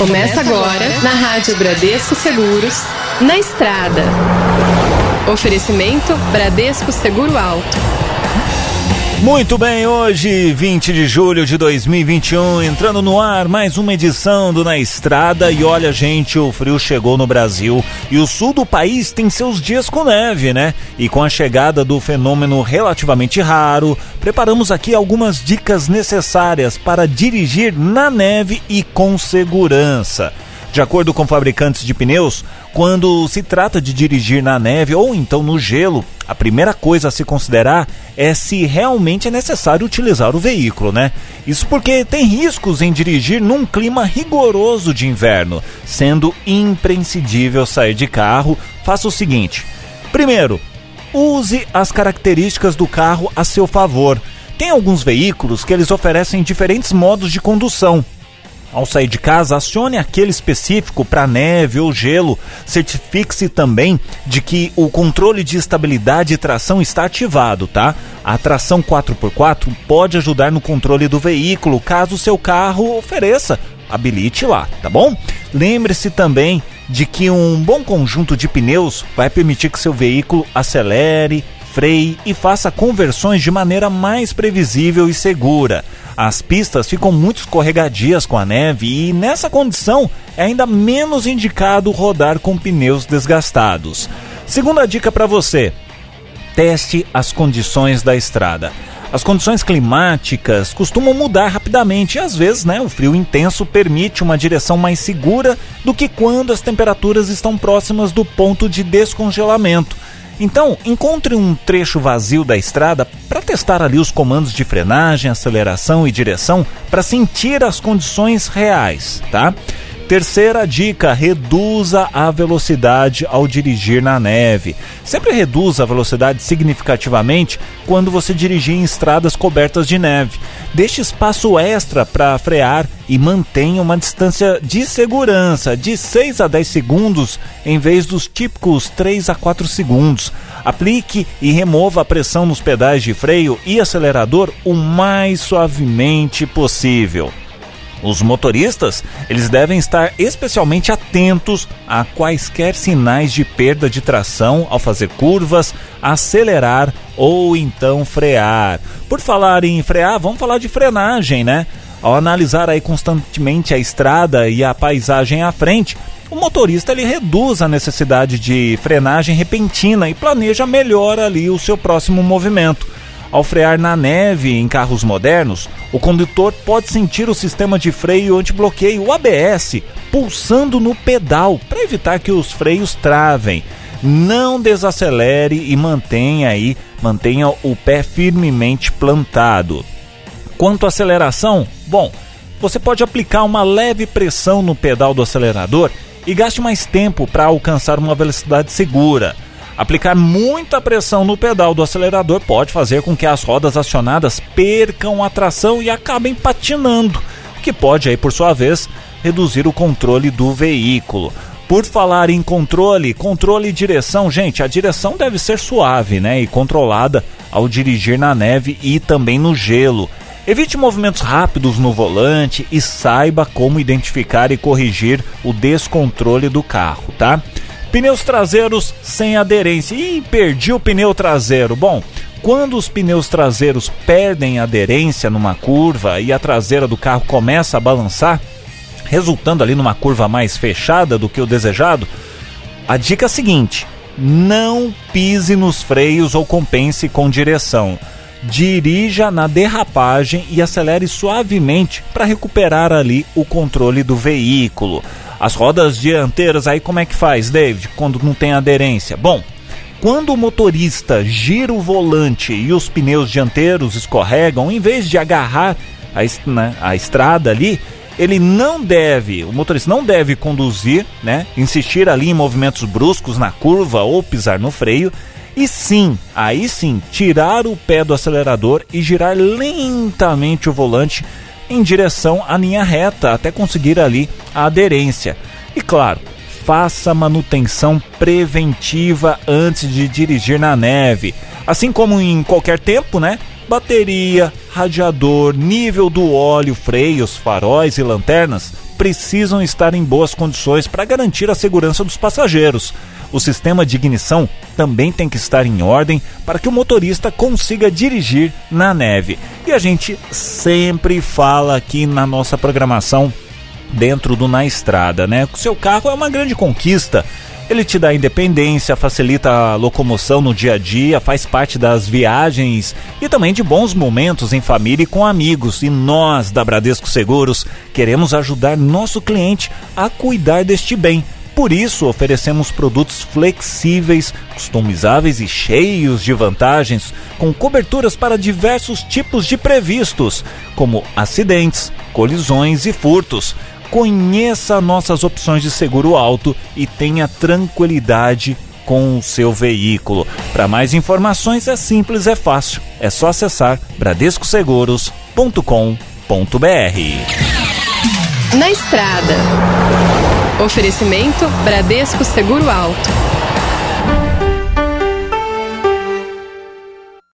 Começa agora na Rádio Bradesco Seguros, na estrada. Oferecimento Bradesco Seguro Alto. Muito bem, hoje, 20 de julho de 2021, entrando no ar mais uma edição do Na Estrada. E olha, gente, o frio chegou no Brasil e o sul do país tem seus dias com neve, né? E com a chegada do fenômeno relativamente raro, preparamos aqui algumas dicas necessárias para dirigir na neve e com segurança. De acordo com fabricantes de pneus, quando se trata de dirigir na neve ou então no gelo, a primeira coisa a se considerar é se realmente é necessário utilizar o veículo, né? Isso porque tem riscos em dirigir num clima rigoroso de inverno, sendo imprescindível sair de carro. Faça o seguinte: primeiro, use as características do carro a seu favor. Tem alguns veículos que eles oferecem diferentes modos de condução. Ao sair de casa, acione aquele específico para neve ou gelo. Certifique-se também de que o controle de estabilidade e tração está ativado, tá? A tração 4x4 pode ajudar no controle do veículo caso seu carro ofereça. Habilite lá, tá bom? Lembre-se também de que um bom conjunto de pneus vai permitir que seu veículo acelere, freie e faça conversões de maneira mais previsível e segura. As pistas ficam muito escorregadias com a neve e nessa condição é ainda menos indicado rodar com pneus desgastados. Segunda dica para você: teste as condições da estrada. As condições climáticas costumam mudar rapidamente e às vezes, né, o frio intenso permite uma direção mais segura do que quando as temperaturas estão próximas do ponto de descongelamento. Então, encontre um trecho vazio da estrada para testar ali os comandos de frenagem, aceleração e direção para sentir as condições reais, tá? Terceira dica: reduza a velocidade ao dirigir na neve. Sempre reduza a velocidade significativamente quando você dirigir em estradas cobertas de neve. Deixe espaço extra para frear e mantenha uma distância de segurança de 6 a 10 segundos em vez dos típicos 3 a 4 segundos. Aplique e remova a pressão nos pedais de freio e acelerador o mais suavemente possível. Os motoristas, eles devem estar especialmente atentos a quaisquer sinais de perda de tração ao fazer curvas, acelerar ou então frear. Por falar em frear, vamos falar de frenagem, né? Ao analisar aí constantemente a estrada e a paisagem à frente, o motorista ele reduz a necessidade de frenagem repentina e planeja melhor ali o seu próximo movimento. Ao frear na neve em carros modernos, o condutor pode sentir o sistema de freio antibloqueio, o ABS, pulsando no pedal para evitar que os freios travem. Não desacelere e mantenha aí, mantenha o pé firmemente plantado. Quanto à aceleração, bom, você pode aplicar uma leve pressão no pedal do acelerador e gaste mais tempo para alcançar uma velocidade segura. Aplicar muita pressão no pedal do acelerador pode fazer com que as rodas acionadas percam a tração e acabem patinando, o que pode aí por sua vez reduzir o controle do veículo. Por falar em controle, controle e direção, gente, a direção deve ser suave, né, e controlada ao dirigir na neve e também no gelo. Evite movimentos rápidos no volante e saiba como identificar e corrigir o descontrole do carro, tá? Pneus traseiros sem aderência. Ih, perdi o pneu traseiro. Bom, quando os pneus traseiros perdem aderência numa curva e a traseira do carro começa a balançar, resultando ali numa curva mais fechada do que o desejado, a dica é a seguinte: não pise nos freios ou compense com direção. Dirija na derrapagem e acelere suavemente para recuperar ali o controle do veículo. As rodas dianteiras aí como é que faz, David, quando não tem aderência? Bom, quando o motorista gira o volante e os pneus dianteiros escorregam, em vez de agarrar a, né, a estrada ali, ele não deve, o motorista não deve conduzir, né, insistir ali em movimentos bruscos na curva ou pisar no freio, e sim, aí sim, tirar o pé do acelerador e girar lentamente o volante em direção à linha reta até conseguir ali a aderência. E claro, faça manutenção preventiva antes de dirigir na neve. Assim como em qualquer tempo, né? Bateria, radiador, nível do óleo, freios, faróis e lanternas precisam estar em boas condições para garantir a segurança dos passageiros. O sistema de ignição também tem que estar em ordem para que o motorista consiga dirigir na neve. E a gente sempre fala aqui na nossa programação dentro do Na Estrada, né? O seu carro é uma grande conquista. Ele te dá independência, facilita a locomoção no dia a dia, faz parte das viagens e também de bons momentos em família e com amigos. E nós, da Bradesco Seguros, queremos ajudar nosso cliente a cuidar deste bem. Por isso, oferecemos produtos flexíveis, customizáveis e cheios de vantagens, com coberturas para diversos tipos de previstos, como acidentes, colisões e furtos. Conheça nossas opções de seguro alto e tenha tranquilidade com o seu veículo. Para mais informações é simples, é fácil. É só acessar bradescoseguros.com.br. Na estrada. Oferecimento Bradesco Seguro Alto.